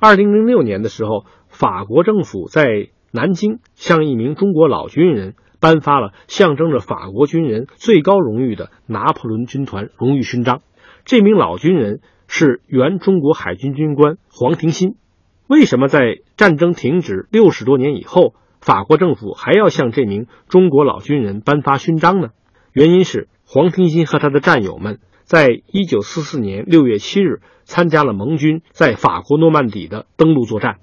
二零零六年的时候，法国政府在南京向一名中国老军人颁发了象征着法国军人最高荣誉的拿破仑军团荣誉勋章。这名老军人是原中国海军军官黄庭新。为什么在战争停止六十多年以后，法国政府还要向这名中国老军人颁发勋章呢？原因是黄庭新和他的战友们在一九四四年六月七日参加了盟军在法国诺曼底的登陆作战。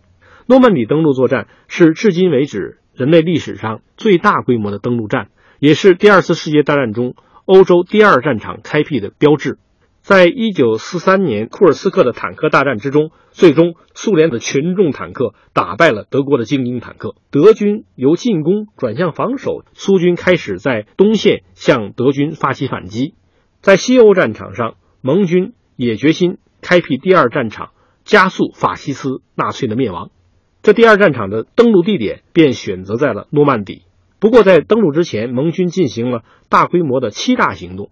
诺曼底登陆作战是至今为止人类历史上最大规模的登陆战，也是第二次世界大战中欧洲第二战场开辟的标志。在一九四三年库尔斯克的坦克大战之中，最终苏联的群众坦克打败了德国的精英坦克，德军由进攻转向防守，苏军开始在东线向德军发起反击。在西欧战场上，盟军也决心开辟第二战场，加速法西斯纳粹的灭亡。这第二战场的登陆地点便选择在了诺曼底。不过，在登陆之前，盟军进行了大规模的欺诈行动。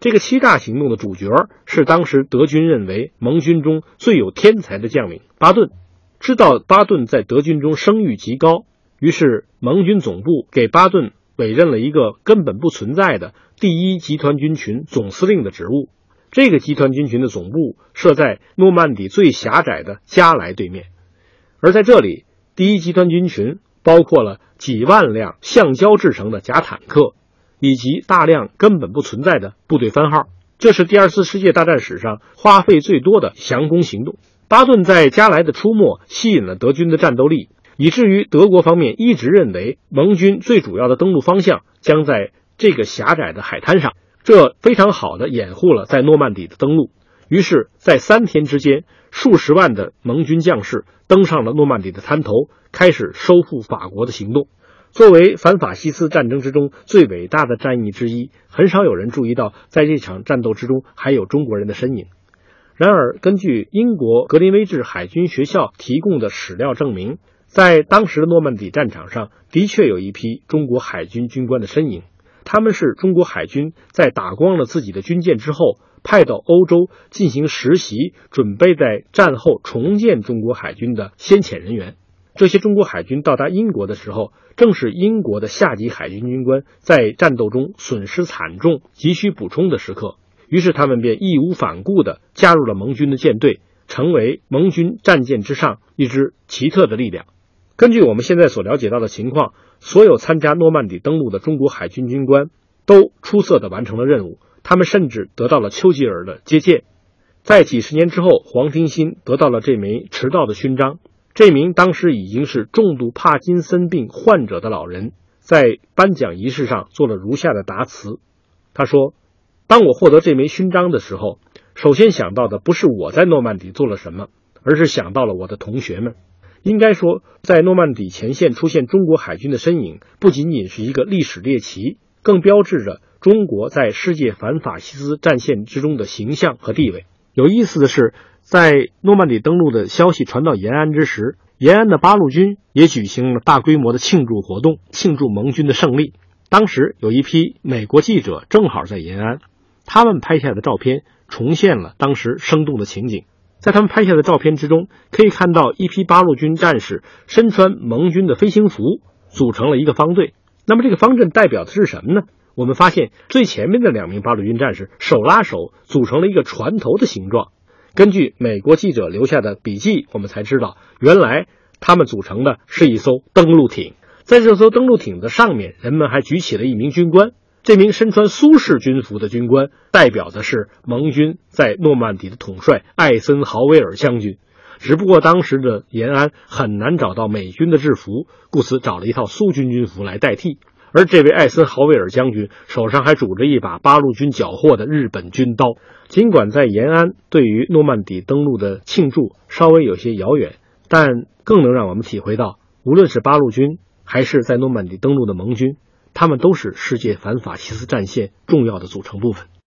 这个欺诈行动的主角是当时德军认为盟军中最有天才的将领巴顿。知道巴顿在德军中声誉极高，于是盟军总部给巴顿委任了一个根本不存在的第一集团军群总司令的职务。这个集团军群的总部设在诺曼底最狭窄的加莱对面，而在这里，第一集团军群包括了几万辆橡胶制成的假坦克。以及大量根本不存在的部队番号，这是第二次世界大战史上花费最多的降攻行动。巴顿在加莱的出没吸引了德军的战斗力，以至于德国方面一直认为盟军最主要的登陆方向将在这个狭窄的海滩上，这非常好的掩护了在诺曼底的登陆。于是，在三天之间，数十万的盟军将士登上了诺曼底的滩头，开始收复法国的行动。作为反法西斯战争之中最伟大的战役之一，很少有人注意到，在这场战斗之中还有中国人的身影。然而，根据英国格林威治海军学校提供的史料证明，在当时的诺曼底战场上的确有一批中国海军军官的身影。他们是中国海军在打光了自己的军舰之后，派到欧洲进行实习，准备在战后重建中国海军的先遣人员。这些中国海军到达英国的时候，正是英国的下级海军军官在战斗中损失惨重、急需补充的时刻。于是他们便义无反顾地加入了盟军的舰队，成为盟军战舰之上一支奇特的力量。根据我们现在所了解到的情况，所有参加诺曼底登陆的中国海军军官都出色地完成了任务，他们甚至得到了丘吉尔的接见。在几十年之后，黄庭新得到了这枚迟到的勋章。这名当时已经是重度帕金森病患者的老人，在颁奖仪式上做了如下的答词。他说：“当我获得这枚勋章的时候，首先想到的不是我在诺曼底做了什么，而是想到了我的同学们。应该说，在诺曼底前线出现中国海军的身影，不仅仅是一个历史猎奇，更标志着中国在世界反法西斯战线之中的形象和地位。有意思的是。”在诺曼底登陆的消息传到延安之时，延安的八路军也举行了大规模的庆祝活动，庆祝盟军的胜利。当时有一批美国记者正好在延安，他们拍下的照片重现了当时生动的情景。在他们拍下的照片之中，可以看到一批八路军战士身穿盟军的飞行服，组成了一个方队。那么这个方阵代表的是什么呢？我们发现最前面的两名八路军战士手拉手，组成了一个船头的形状。根据美国记者留下的笔记，我们才知道，原来他们组成的是一艘登陆艇。在这艘登陆艇的上面，人们还举起了一名军官。这名身穿苏式军服的军官，代表的是盟军在诺曼底的统帅艾森豪威尔将军。只不过当时的延安很难找到美军的制服，故此找了一套苏军军服来代替。而这位艾森豪威尔将军手上还拄着一把八路军缴获的日本军刀。尽管在延安对于诺曼底登陆的庆祝稍微有些遥远，但更能让我们体会到，无论是八路军还是在诺曼底登陆的盟军，他们都是世界反法西斯战线重要的组成部分。